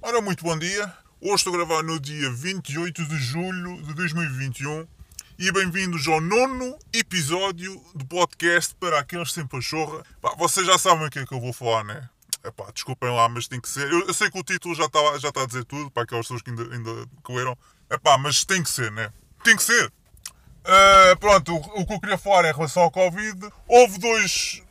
Ora, muito bom dia. Hoje estou a gravar no dia 28 de julho de 2021 e bem-vindos ao nono episódio do podcast para aqueles sem pachorra. Pá, vocês já sabem o que é que eu vou falar, né? Epá, desculpem lá, mas tem que ser. Eu, eu sei que o título já está já tá a dizer tudo para aquelas pessoas que ainda, ainda coeram. Epá, mas tem que ser, né? Tem que ser. Uh, pronto, o, o, que eu queria falar é em relação ao Covid. Houve duas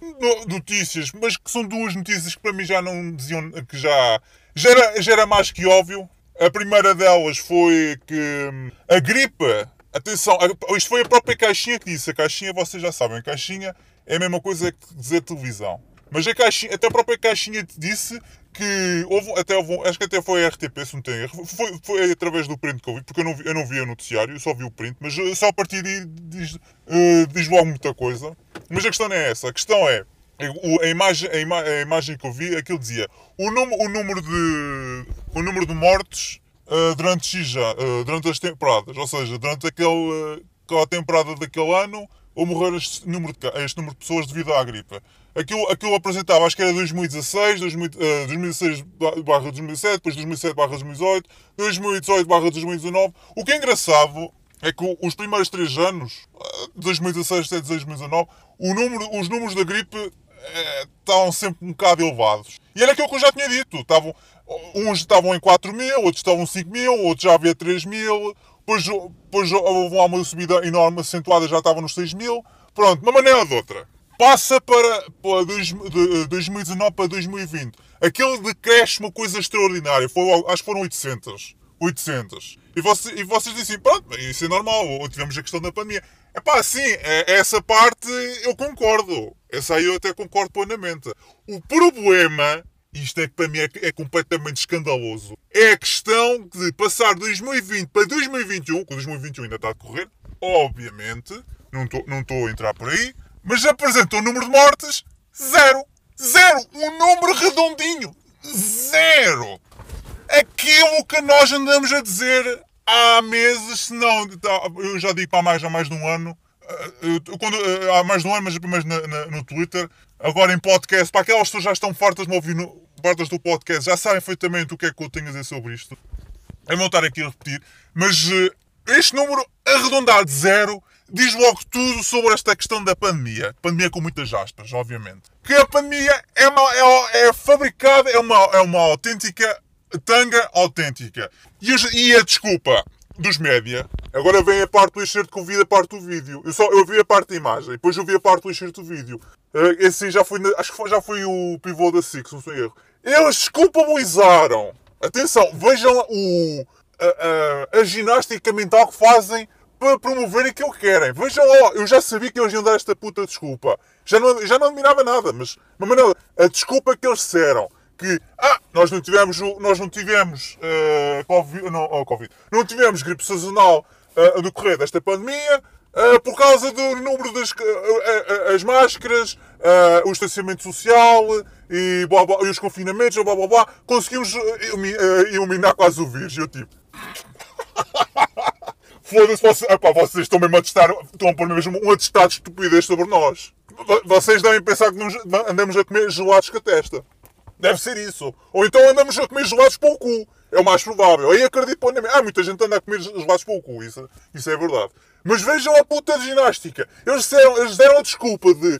notícias, mas que são duas notícias que para mim já não diziam que já, já, era, já era mais que óbvio. A primeira delas foi que hum, a gripe, atenção, isto foi a própria caixinha que disse. A caixinha, vocês já sabem, a caixinha é a mesma coisa que dizer televisão. Mas a caixinha, até a própria caixinha disse que houve, até houve, acho que até foi a RTP, se não tem erro, foi, foi através do print que eu vi, porque eu não, vi, eu não vi o noticiário, eu só vi o print, mas eh, só a partir daí diz, uh, diz logo muita coisa. Mas a questão não é essa, a questão é, a imagem, a, ima, a imagem que eu vi, aquilo dizia, o, num, o número de, o número de mortes uh, durante X, uh, durante as temporadas, ou seja, durante aquele, aquela temporada daquele ano, ou morrer este número, de, este número de pessoas devido à gripe. Aquilo, aquilo apresentava, acho que era 2016, 2000, uh, 2016 barra 2007, depois 2007 barra 2018, 2018 barra 2019. O que é engraçado é que os primeiros três anos, 2016 até 2019, o número, os números da gripe uh, estavam sempre um bocado elevados. E era aquilo que eu já tinha dito. Estavam, uns estavam em 4 mil, outros estavam em 5 mil, outros já havia 3 mil. Depois, depois houve uma subida enorme acentuada, já estava nos 6 mil. Pronto, de uma maneira ou de outra passa para, para dois, de 2019 para 2020. Aquele decréscimo, coisa extraordinária. Foi, acho que foram 800. 800. E, você, e vocês dizem, pronto, isso é normal, tivemos a questão da pandemia. É pá, sim, essa parte eu concordo. Essa aí eu até concordo plenamente. O problema, isto é que para mim é, é completamente escandaloso, é a questão de passar 2020 para 2021, que 2021 ainda está a decorrer, obviamente, não estou não a entrar por aí, mas apresentou o número de mortes zero. Zero! Um número redondinho. Zero! Aquilo que nós andamos a dizer há meses, se não, tá, eu já digo para mais, há mais de um ano, eh, quando, eh, há mais de um ano, mas apenas no Twitter, agora em podcast, para aquelas pessoas já estão fartas de me ouvir no, fartas do podcast, já sabem perfeitamente o que é que eu tenho a dizer sobre isto. Eu vou estar aqui a repetir, mas eh, este número arredondado de zero diz logo tudo sobre esta questão da pandemia. Pandemia com muitas aspas, obviamente. Que a pandemia é, uma, é, é fabricada, é uma, é uma autêntica tanga autêntica. E, e a desculpa dos média, agora vem a parte do excerto que eu vi a parte do vídeo. Eu, só, eu vi a parte da imagem, depois eu vi a parte do excerto do vídeo. Uh, esse já foi, acho que já foi o pivô da Six, não sei erro. Eles desculpabilizaram. Atenção, vejam o, a, a, a ginástica mental que fazem para promover aquilo que querem. Vejam lá, eu já sabia que eles iam dar esta puta desculpa. Já não, já não admirava nada, mas, mas Manela, a desculpa que eles disseram que ah, nós não tivemos, nós não tivemos uh, COVID, não, oh, COVID, não tivemos gripe sazonal uh, no decorrer desta pandemia uh, por causa do número das uh, as máscaras, o estacionamento social e, blá, blá, e os confinamentos, blá blá blá, conseguimos eliminar quase o vírus. Eu tipo. Foda-se, vocês, vocês estão mesmo a testar, estão a pôr mesmo um atestado de estupidez sobre nós. Vocês devem pensar que andamos a comer gelados com a testa. Deve ser isso. Ou então andamos a comer gelados para o cu. É o mais provável. Aí acredito plenamente. Ah, muita gente anda a comer gelados para o cu. Isso, isso é verdade. Mas vejam a puta de ginástica. Eles deram, eles deram a desculpa de.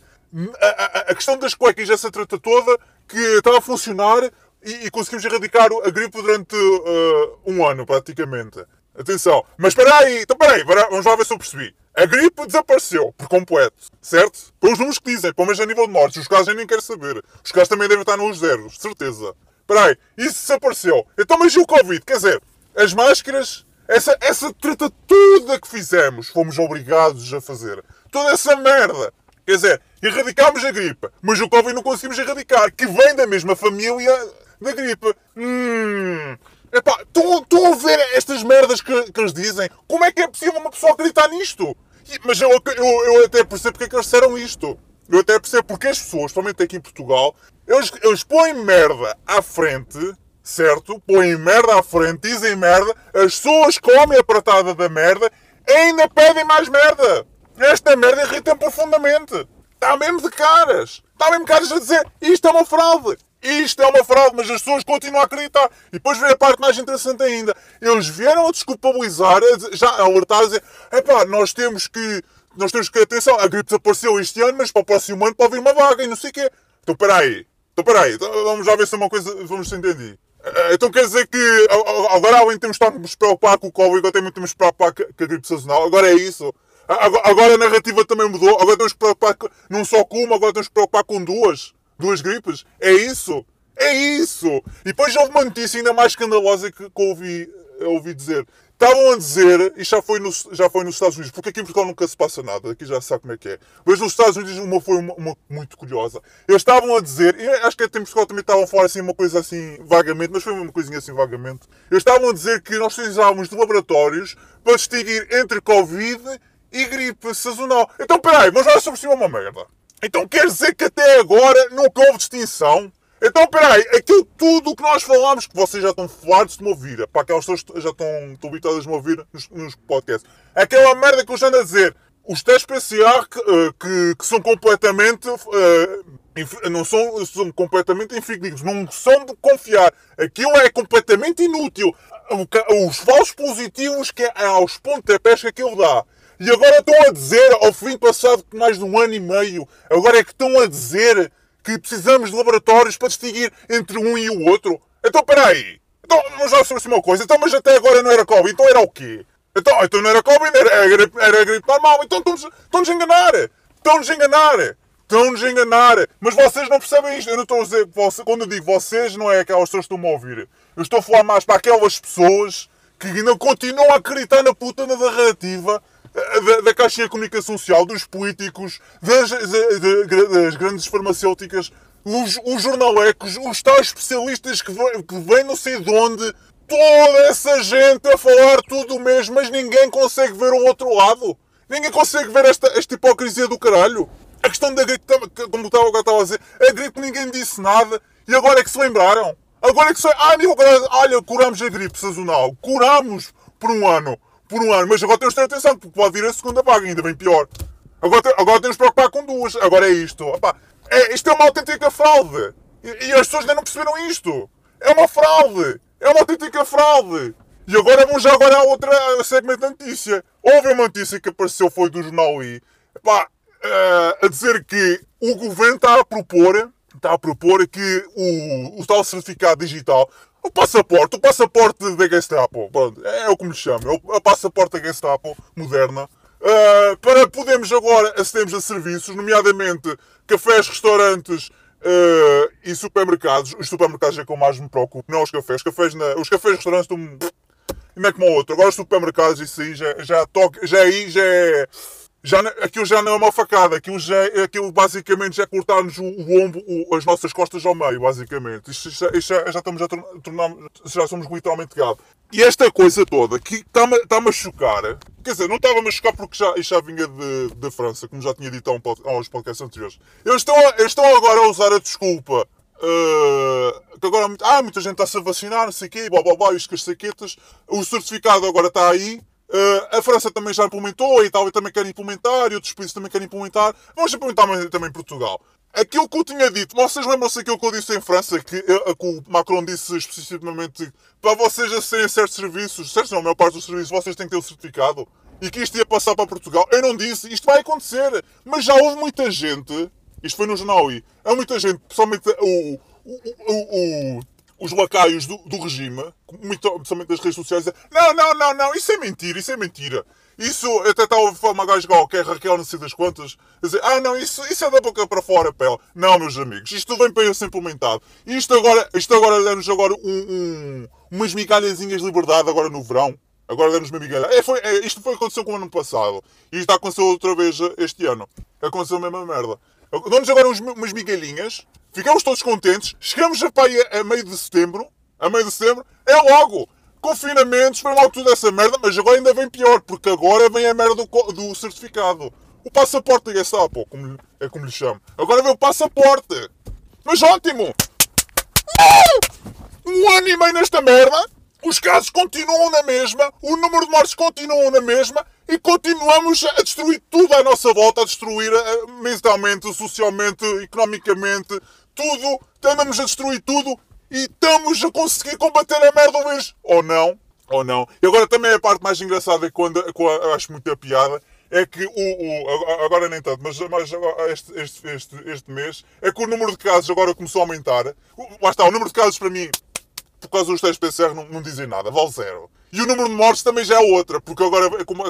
A, a, a questão das cuecas, essa trata toda, que estava a funcionar e, e conseguimos erradicar a gripe durante uh, um ano, praticamente. Atenção. Mas espera aí, então espera aí, vamos lá ver se eu percebi. A gripe desapareceu por completo, certo? Pelos números que dizem, pelo menos a nível de mortes. Os casos eu nem quero saber. Os casos também devem estar nos zeros, certeza. Espera aí, isso desapareceu. Então, mas e o Covid? Quer dizer, as máscaras, essa, essa treta toda que fizemos, fomos obrigados a fazer. Toda essa merda. Quer dizer, erradicámos a gripe, mas o Covid não conseguimos erradicar, que vem da mesma família da gripe. Hum, Epá, estão a ver estas merdas que, que eles dizem? Como é que é possível uma pessoa acreditar nisto? Mas eu, eu, eu até percebo porque é que eles disseram isto. Eu até percebo porque as pessoas, somente aqui em Portugal, eles, eles põem merda à frente, certo? Põem merda à frente, dizem merda, as pessoas comem a pratada da merda e ainda pedem mais merda. Esta merda irrita profundamente. Está mesmo de caras. Está mesmo caras a dizer isto é uma fraude. Isto é uma fraude, mas as pessoas continuam a acreditar. E depois vem a parte mais interessante ainda. Eles vieram a desculpabilizar, já a alertar, a dizer: epá, nós temos que. Nós temos que, atenção, a gripe desapareceu este ano, mas para o próximo ano pode vir uma vaga e não sei o quê. Então, peraí. Então, peraí. Então, vamos já ver se é uma coisa. Vamos se entender. Eh, então quer dizer que agora além de termos de nos preocupar com o Covid, agora temos de preocupar com a gripe sazonal. Agora é isso. Agora a narrativa também mudou. Agora temos que preocupar não só com uma, agora temos que preocupar com duas. Duas gripes. É isso. É isso. E depois houve uma notícia ainda mais escandalosa que, que ouvi, ouvi dizer. Estavam a dizer, e já foi, no, já foi nos Estados Unidos, porque aqui em Portugal nunca se passa nada, aqui já sabe como é que é. Mas nos Estados Unidos uma foi uma, uma muito curiosa. Eles estavam a dizer, e acho que até em Portugal também estavam a falar assim uma coisa assim vagamente, mas foi uma coisinha assim vagamente. Eles estavam a dizer que nós precisávamos de laboratórios para distinguir entre Covid e gripe sazonal. Então peraí, mas olha sobre cima uma merda. Então quer dizer que até agora nunca houve distinção então, peraí, aquilo tudo que nós falámos, que vocês já estão fartos de me ouvir, para aquelas pessoas que já estão, habituadas a me ouvir nos, nos podcasts, aquela merda que eu já ando a dizer, os testes PCR que, uh, que, que, são completamente. Uh, não são, são completamente infictíveis, não são de confiar. Aquilo é completamente inútil. Os falsos positivos que é aos pontapés que aquilo dá. E agora estão a dizer, ao fim passado mais de um ano e meio, agora é que estão a dizer que precisamos de laboratórios para distinguir entre um e o outro. Então, peraí. Então, vamos lá sobre uma coisa. Então, mas até agora não era Covid. Então era o quê? Então, então não era Covid, era, era, era gripe normal. Então estão-nos a enganar. Estão-nos a enganar. Estão-nos a enganar. Mas vocês não percebem isto. Eu não estou a dizer... Quando eu digo vocês, não é aquelas pessoas que estão-me a ouvir. Eu estou a falar mais para aquelas pessoas que ainda continuam a acreditar na puta narrativa da, da caixinha de comunicação social, dos políticos, das, das grandes farmacêuticas, os, os jornalecos, os tais especialistas que que vêm não sei de onde, toda essa gente a falar tudo o mesmo, mas ninguém consegue ver o outro lado. Ninguém consegue ver esta, esta hipocrisia do caralho. A questão da gripe, como estava, estava a dizer, a gripe ninguém disse nada e agora é que se lembraram. Agora é que se. Ah, olha, curamos a gripe sazonal. Curamos por um ano por um ano, mas agora temos de ter atenção, porque pode vir a segunda vaga, ainda bem pior. Agora, agora temos de preocupar com duas. Agora é isto. É, isto é uma autêntica fraude. E, e, as pessoas ainda não perceberam isto. É uma fraude. É uma autêntica fraude. E agora vamos já agora a outra segmento da notícia. Houve uma notícia que apareceu, foi do Jornal I, epá, uh, a dizer que o governo está a propor, está a propor que o, o tal certificado digital o passaporte, o passaporte da Gestapo, pronto, é o que me chama, é o passaporte da Gestapo moderna, uh, para podermos agora acedermos a serviços, nomeadamente cafés, restaurantes uh, e supermercados. Os supermercados é que eu mais me preocupo, não os cafés. Cafés na, os cafés e restaurantes estão. Como é como o outro. Agora os supermercados, isso aí já, já toca, já aí já é já, aquilo já não é uma facada, aquilo, já, é, aquilo basicamente já é cortar-nos o, o ombro, o, as nossas costas ao meio, basicamente. Isto, isto, isto já, já, estamos a tornar, já somos literalmente gado. E esta coisa toda que está-me está a chocar, quer dizer, não estava-me a chocar porque já, isto já vinha de, de França, como já tinha dito um, aos podcasts anteriores. Eles estão, eles estão agora a usar a desculpa Uh, que agora ah, muita gente está-se a vacinar, não sei o quê, blá blá blá, isto com as saquetas. O certificado agora está aí. Uh, a França também já implementou, a Itália também quer implementar, e outros países também querem implementar. Vamos implementar também Portugal. Aquilo que eu tinha dito, vocês lembram-se daquilo que eu disse em França, que, uh, que o Macron disse especificamente para vocês acederem certos serviços, certos não, a maior parte dos serviços, vocês têm que ter o certificado, e que isto ia passar para Portugal. Eu não disse, isto vai acontecer, mas já houve muita gente, isto foi no jornal I, há muita gente, pessoalmente o, o, o, o os lacaios do, do regime, muito, principalmente das redes sociais, dizem, não, não, não, não, isso é mentira, isso é mentira. Isso, até está a falar uma gaja que é Raquel, não sei das quantas, dizer, ah não, isso, isso é da boca para fora, pele. Não, meus amigos, isto vem para ser implementado. Isto agora, isto agora dá-nos agora um, um, umas migalhazinhas de liberdade agora no verão. Agora damos uma migalha. É, foi, é, isto foi aconteceu com o ano passado. E isto aconteceu outra vez este ano. Aconteceu a mesma merda. Damos agora uns, umas migalhinhas Ficamos todos contentes. Chegamos a, pai, a meio de setembro. A meio de setembro. É logo. Confinamentos. Foi logo tudo essa merda. Mas agora ainda vem pior. Porque agora vem a merda do, do certificado. O passaporte da Gestapo. Como, é como lhe chamo. Agora vem o passaporte. Mas ótimo. Um ano e meio nesta merda. Os casos continuam na mesma. O número de mortes continua na mesma e continuamos a destruir tudo à nossa volta, a destruir eh, mentalmente, socialmente, economicamente, tudo, estamos a destruir tudo e estamos a conseguir combater a merda vez. Ou não, ou não. E agora também a parte mais engraçada que eu acho muita piada é que o, o, agora nem tanto, mas, mas este, este, este, este mês é que o número de casos agora começou a aumentar. Lá está, o número de casos para mim, por causa dos testes PCR, não, não dizem nada, vale zero. E o número de mortes também já é outra, porque agora, como,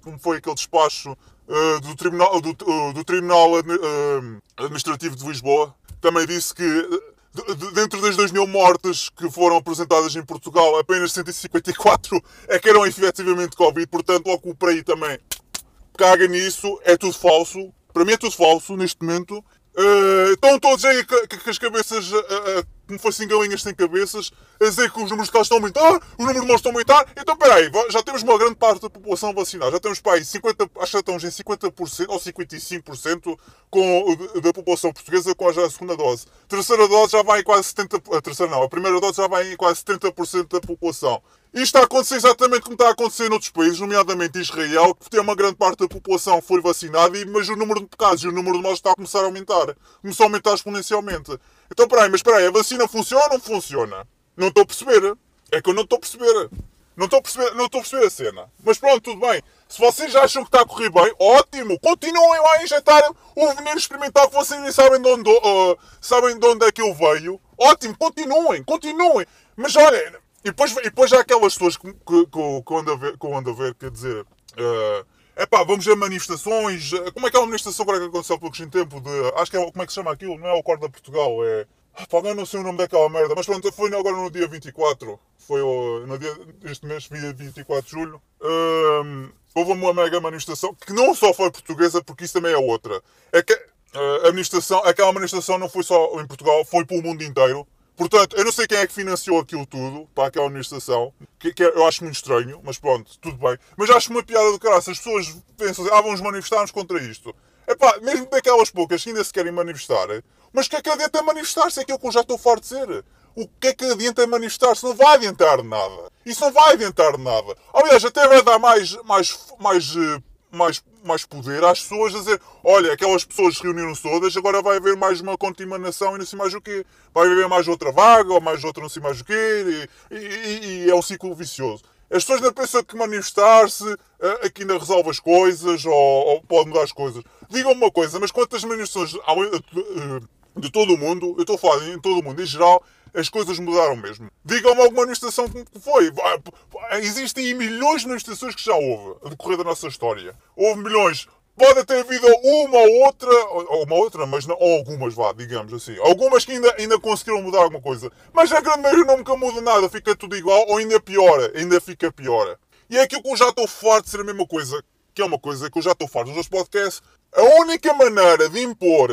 como foi aquele despacho uh, do Tribunal, do, uh, do tribunal uh, Administrativo de Lisboa, também disse que dentro das 2 mil mortes que foram apresentadas em Portugal, apenas 154 é que eram efetivamente Covid, portanto, logo por aí também caga nisso, é tudo falso. Para mim é tudo falso neste momento. Uh, estão todos aí com, as cabeças uh, uh, como fossem galinhas sem cabeças, a dizer que os números de casos estão a aumentar, os números de mortes estão a aumentar. Então, peraí, já temos uma grande parte da população vacinada. Já temos para aí 50, acho que estamos em 50% ou 55% com, da população portuguesa com a segunda dose. A terceira dose já vai em quase 70%. A terceira não, a primeira dose já vai em quase 70% da população. Isto está a acontecer exatamente como está a acontecer noutros países, nomeadamente Israel, que tem uma grande parte da população foi vacinada, mas o número de casos e o número de mortes está a começar a aumentar. Começou a aumentar exponencialmente. Então, peraí, mas peraí, a vacina funciona ou não funciona? Não estou a perceber. É que eu não estou a perceber. Não estou a perceber, não estou a perceber a cena. Mas pronto, tudo bem. Se vocês acham que está a correr bem, ótimo. Continuem lá a injetar o veneno experimental que vocês nem sabem de onde, uh, sabem de onde é que eu veio. Ótimo, continuem, continuem. Mas olha, e depois, e depois há aquelas pessoas que, que, que, que, a ver, que a ver, quer dizer, uh, epá, vamos a manifestações. Eh, como é que é uma manifestação agora que aconteceu há pouco tempo? De, acho que é, como é que se chama aquilo? Não é o Corda Portugal, é. Pá, não sei o nome daquela merda, mas pronto, foi agora no dia 24. Foi no dia, este mês, dia 24 de julho. Um, houve uma mega manifestação que não só foi portuguesa, porque isso também é outra. É que uh, a manifestação, aquela manifestação não foi só em Portugal, foi para o mundo inteiro. Portanto, eu não sei quem é que financiou aquilo tudo para aquela administração, que, que eu acho muito estranho, mas pronto, tudo bem. Mas acho uma piada do caralho. Se as pessoas pensam assim, ah, vamos manifestar-nos contra isto. É pá, mesmo daquelas poucas que ainda se querem manifestar, mas que é que adianta manifestar-se? É aquilo que eu já estou farto de dizer. O que é que adianta manifestar-se? Não vai adiantar nada. Isso não vai adiantar nada. Aliás, até vai dar mais, mais, mais eh, mais, mais poder às pessoas a dizer: olha, aquelas pessoas reuniram-se todas, agora vai haver mais uma contaminação e não sei mais o quê. Vai haver mais outra vaga ou mais outra não sei mais o quê. E, e, e é um ciclo vicioso. As pessoas ainda pensam que manifestar-se uh, aqui ainda resolve as coisas ou, ou pode mudar as coisas. Digam-me uma coisa, mas quantas manifestações uh, de todo o mundo, eu estou a falar em todo o mundo em geral, as coisas mudaram mesmo. Digam-me alguma manifestação que foi. Existem milhões de manifestações que já houve a decorrer da nossa história. Houve milhões. Pode ter havido uma ou outra, ou uma outra, mas não, ou algumas, vá, digamos assim. Algumas que ainda, ainda conseguiram mudar alguma coisa. Mas a grande maioria nunca muda nada, fica tudo igual, ou ainda piora, ainda fica pior. E é aquilo que eu já estou farto de ser a mesma coisa, que é uma coisa que eu já estou farto meus podcasts. A única maneira de impor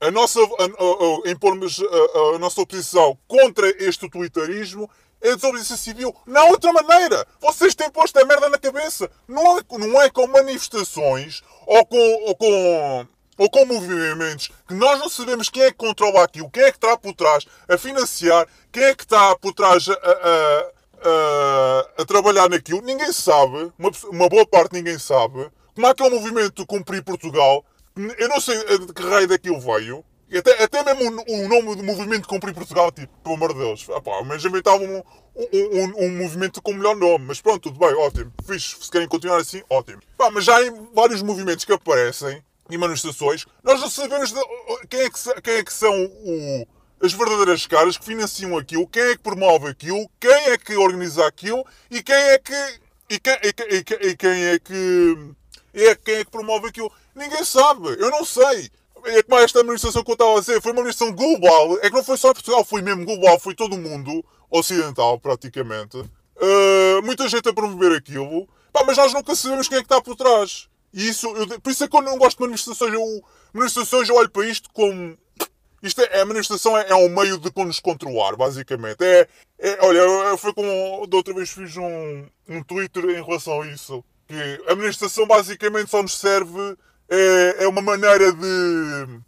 a nossa, a, a, a impormos a, a, nossa oposição contra este totalitarismo é a desobediência civil. Não há outra maneira. Vocês têm posto a merda na cabeça. Não é, não é com manifestações ou com, ou com, ou com movimentos que nós não sabemos quem é que controla aquilo, quem é que está por trás a financiar, quem é que está por trás a, a, a, a trabalhar naquilo. Ninguém sabe. Uma, uma boa parte ninguém sabe. Como é que é o movimento Cumprir Portugal? Eu não sei de que raio daquilo veio. Até, até mesmo o, o nome do movimento Cumprir Portugal, tipo, pelo amor de Deus. Ah, pá, mas inventavam um, um, um, um, movimento com o melhor nome. Mas pronto, tudo bem, ótimo. Fiz, se querem continuar assim, ótimo. Pá, mas já há vários movimentos que aparecem em manifestações. Nós não sabemos de, quem, é que, quem é que são o, as verdadeiras caras que financiam aquilo, quem é que promove aquilo, quem é que organiza aquilo e quem é que. E quem, e, e, e quem é que. É quem é que promove aquilo. Ninguém sabe, eu não sei. É como esta manifestação que eu estava a dizer, foi uma manifestação global. É que não foi só Portugal, foi mesmo global, foi todo o mundo ocidental, praticamente. Uh, muita gente a promover aquilo. Pá, mas nós nunca sabemos quem é que está por trás. E isso, eu, por isso é que eu não gosto de manifestações. Eu, manifestações eu olho para isto como. Isto é, a manifestação é, é um meio de nos controlar, basicamente. É, é, olha, foi como da outra vez fiz um, um Twitter em relação a isso. Que a manifestação basicamente só nos serve é, é uma maneira de,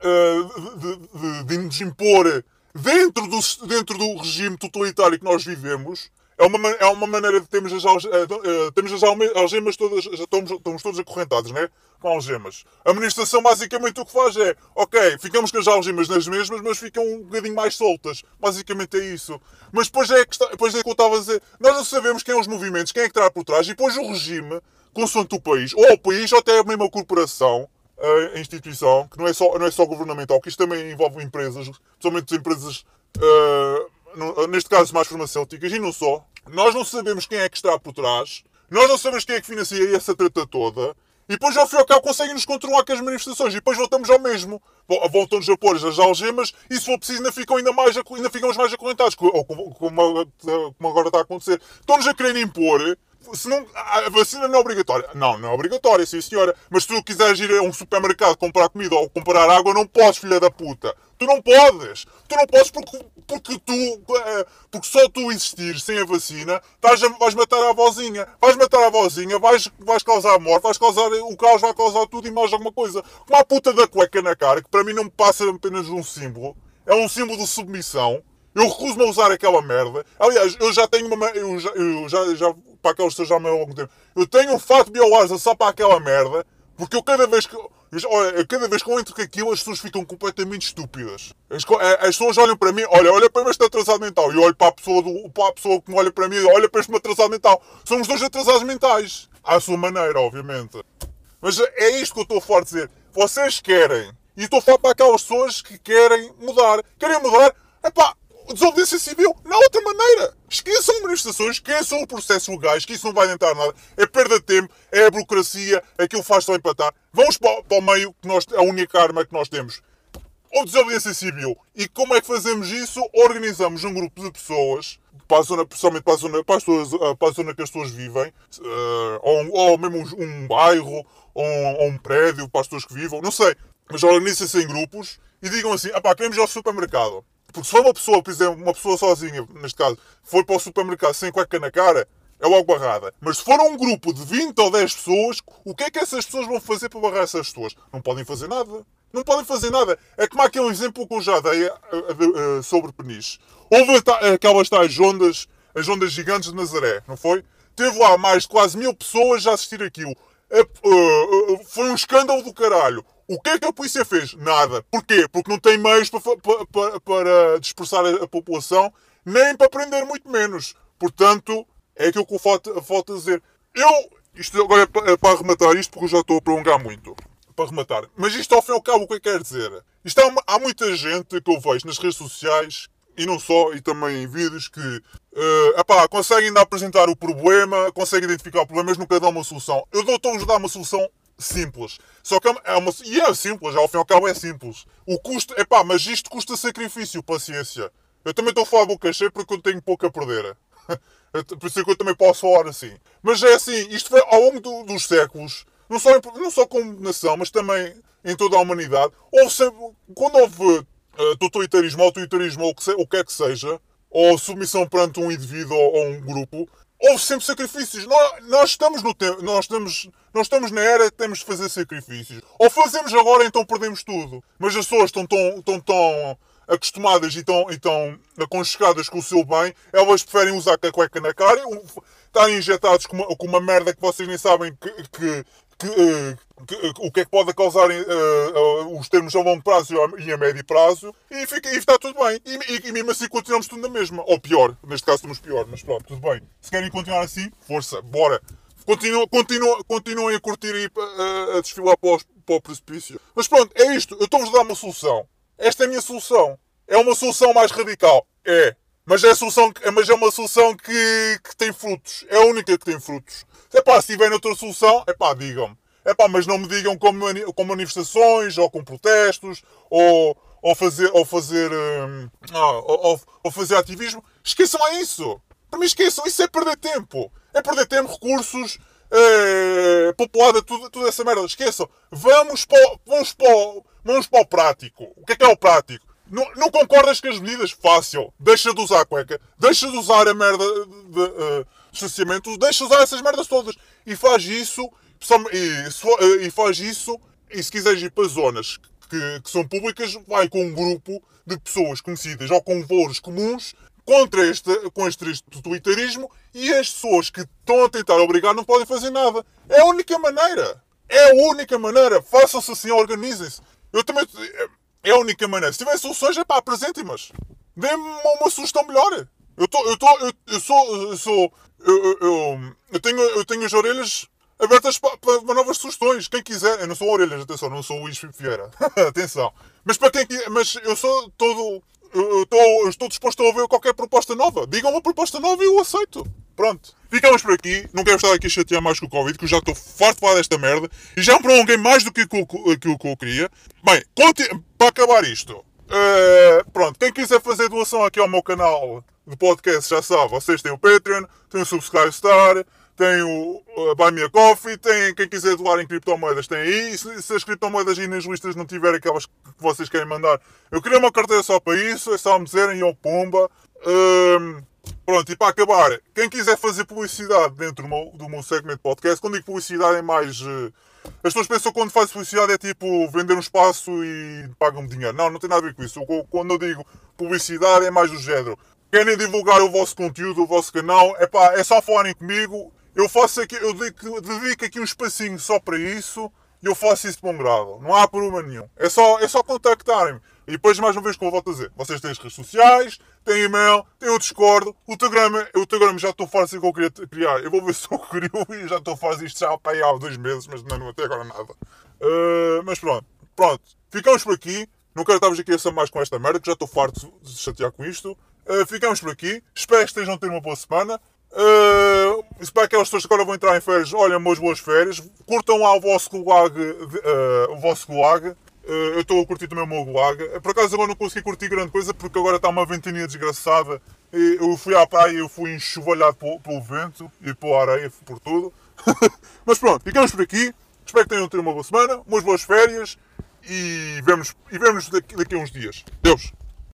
eh, de, de, de nos impor dentro do, dentro do regime totalitário que nós vivemos. É uma, é uma maneira de termos as, alge, uh, temos as algemas todas, já estamos, estamos todos acorrentados, né? Com algemas. A administração basicamente o que faz é, ok, ficamos com as algemas nas mesmas, mas ficam um bocadinho mais soltas. Basicamente é isso. Mas depois é que, está, depois é que eu estava a dizer, nós não sabemos quem são os movimentos, quem é que está por trás, e depois o regime, consoante o país, ou o país, ou até a mesma corporação, a instituição, que não é só, não é só governamental, que isto também envolve empresas, principalmente empresas, uh, neste caso mais farmacêuticas, e não só. Nós não sabemos quem é que está por trás, nós não sabemos quem é que financia essa treta toda, e depois ao fim e ao cabo conseguem nos controlar com as manifestações, e depois voltamos ao mesmo. Voltam-nos a pôr as algemas, e se for preciso ainda, ficam ainda, mais, ainda ficamos mais acorrentados, como, como agora está a acontecer. Estão-nos a querer impor se não, a vacina não é obrigatória. Não, não é obrigatória, sim senhora. Mas se tu quiseres ir a um supermercado comprar comida ou comprar água, não podes, filha da puta. Tu não podes. Tu não podes porque, porque tu, eh, porque só tu existir sem a vacina, vais, vais matar a avózinha. Vais matar a avózinha, vais, vais causar morte, vais causar, o caos vai causar tudo e mais alguma coisa. Como a puta da cueca na cara, que para mim não me passa apenas um símbolo. É um símbolo de submissão. Eu recuso-me a usar aquela merda. Aliás, eu já tenho uma. Eu já, eu já, já para aqueles que já há algum tempo. Eu tenho um fato bioasa só para aquela merda, porque eu cada vez que. Olha, cada vez que eu entro com aquilo, as pessoas ficam completamente estúpidas. As, as pessoas olham para mim, olha, olha para este atrasado mental. E olho para a pessoa, do, para a pessoa que me olha para mim, olha para este atrasado mental. Somos dois atrasados mentais. À sua maneira, obviamente. Mas é isto que eu estou a falar dizer. Vocês querem. E estou a falar para aquelas pessoas que querem mudar. Querem mudar? Epá, desobediência civil na outra maneira. Manifestações, esqueçam o processo legais, que isso não vai adiantar nada. É perda de tempo, é a burocracia, aquilo faz só empatar. Vamos para, o meio, que nós, a única arma que nós temos. Ou desobediência civil. E como é que fazemos isso? Organizamos um grupo de pessoas, para a zona, principalmente para a zona, para, pessoas, eh, para a zona que as pessoas vivem, uh, ou, ou, mesmo um, um bairro, ou um, ou um, prédio para as pessoas que vivam, não sei. Mas organizem-se em grupos e digam assim: ah pá, queremos ir ao supermercado. Porque se for uma pessoa, por exemplo, uma pessoa sozinha, neste caso, for para o supermercado sem cueca na cara, é logo barrada. Mas se for um grupo de 20 ou 10 pessoas, o que é que essas pessoas vão fazer para barrar essas pessoas? Não podem fazer nada. Não podem fazer nada. É como aquele exemplo que eu já dei eh, eh, sobre Peniche. Houve aquelas tais ondas, as ondas gigantes de Nazaré, não foi? Teve lá mais de quase mil pessoas a assistir aquilo. É, foi um escândalo do caralho. O que é que a polícia fez? Nada. Porquê? Porque não tem meios para, para, para dispersar a, população, nem para prender muito menos. Portanto, é aquilo que eu falta, falta dizer. Eu, isto agora é para, é para arrematar isto, porque eu já estou a prolongar muito. Para arrematar. Mas isto ao fim e ao cabo o que é que quer dizer? Isto há muita gente que eu vejo nas redes sociais e não só, e também em vídeos que uh, epá, conseguem ainda apresentar o problema, conseguem identificar o problema, mas nunca dão uma solução. Eu dou-vos a dar uma solução simples. Só que é uma. E é simples, ao fim e ao cabo é simples. O custo. é pá, mas isto custa sacrifício, paciência. Eu também estou a falar boca cheia porque eu tenho pouco a perder. Por isso é que eu também posso falar assim. Mas é assim, isto foi ao longo do, dos séculos, não só, não só como nação, mas também em toda a humanidade, houve sempre, quando houve uh, totalitarismo, autoritarismo ou o que, é que seja, ou submissão perante um indivíduo ou, um grupo, houve sempre sacrifícios. Nós, nós, estamos no nós estamos, nós estamos na era que temos de fazer sacrifícios. Ou fazemos agora, então perdemos tudo. Mas as pessoas estão tão, estão tão acostumadas e tão, e tão aconchegadas com o seu bem, elas preferem usar a cueca na cara, estarem injetados com uma, com uma merda que vocês nem sabem que, que, que, uh, que, uh, o que é que pode causar uh, os termos a longo prazo e a médio prazo e, fica, e está tudo bem. E, e, mesmo assim continuamos tudo na mesma. Ou pior, neste caso estamos pior, mas pronto, tudo bem. Se querem continuar assim, força, bora. Continuem, continuem, continuem a curtir e a, a desfilar para, os, para o precipício. Mas pronto, é isto. Eu estou-vos a dar uma solução. Esta é a minha solução. É uma solução mais radical. É. Mas é, solução, mas é uma solução que, que tem frutos. É a única que tem frutos. É pá, se tiverem outra solução, é pá, digam-me. É pá, mas não me digam com, com manifestações, ou com protestos, ou, ou fazer, ou fazer, hum, ah, ou, ou, fazer ativismo. Esqueçam a isso. Para mim esqueçam, isso é perder tempo. É perder tempo, recursos, é, populada, tudo, toda essa merda. Esqueçam. Vamos para, vamos, para, vamos para o prático. O que é que é o prático? Não, não concordas com as medidas? Fácil. Deixa de usar a cueca. Deixa de usar a merda de, uh. Deixa de usar essas merdas todas. E faz isso. E, e faz isso. E se quiseres ir para zonas que, que, são públicas, vai com um grupo de pessoas conhecidas ou com valores comuns contra este, com este twitteirismo e as pessoas que estão a tentar obrigar não podem fazer nada. É a única maneira. É a única maneira. Façam-se assim, organizem-se. Eu também. É a única maneira. Se tiver soluções, é pá, apresentem-mas. Dê-me uma, sugestão melhor. Eu, tô, eu, tô, eu, eu sou. Eu, sou eu, eu, eu, tenho, eu tenho as orelhas abertas para, para, novas sugestões. Quem quiser. Eu não sou orelhas, atenção, não sou o Luís Vieira. atenção. Mas para quem Mas eu sou todo. Eu, estou, eu estou disposto a ouvir qualquer proposta nova. Digam uma proposta nova e eu aceito. Pronto. Ficamos por aqui. Não quero estar aqui a chatear mais com o Covid, que eu já estou farto de falar desta merda. E já me prolonguei mais do que aquilo que eu queria. Bem, para acabar isto. Uh, pronto, quem quiser fazer doação aqui ao meu canal de podcast já sabe. Vocês têm o Patreon, têm o Subscribe Star, o uh, Buy Me a Coffee, tem quem quiser doar em criptomoedas tem aí. Se, se as criptomoedas aí nas listas não tiverem aquelas que vocês querem mandar, eu queria uma carteira só para isso, é só me dizerem, eu pomba. Uh, pronto, e para acabar, quem quiser fazer publicidade dentro do meu, do meu segmento podcast, quando digo publicidade é mais. Uh, as pessoas pensam que quando faz publicidade é tipo vender um espaço e pagam-me dinheiro. Não, não tem nada a ver com isso. Quando eu digo publicidade é mais do género. Querem divulgar o vosso conteúdo, o vosso canal, epá, é só falarem comigo eu faço aqui, eu dedico aqui um espacinho só para isso e eu faço isso de bom grado. Não há problema nenhum. É só, é só contactarem-me. E depois, mais uma vez, como eu volto a dizer, vocês têm as redes sociais, têm e-mail, têm o Discord, o Telegram, o Telegram já estou a fazer o que eu queria criar. Eu vou ver se eu crio e já estou fazer isto já há dois meses, mas não, até agora nada. Uh, mas pronto, pronto. Ficamos por aqui. Não quero estar-vos aqui a ser mais com esta merda, que já estou farto de chatear com isto. Uh, ficamos por aqui. Espero que estejam a ter uma boa semana. Uh, para aquelas pessoas que agora vão entrar em férias, olha, umas boas férias. Curtam lá o vosso gulag. Uh, o vosso gulag. Uh, eu estou a curtir também o meu gulag. Por acaso agora não consegui curtir grande coisa porque agora está uma ventania desgraçada. E eu fui à praia e eu fui enxovalhado pelo, pelo, vento e pela areia, por tudo. Mas pronto, ficamos por aqui. Espero que tenham tido uma boa semana, umas boas férias e vemos, e vemos daqui, daqui a uns dias. Deus!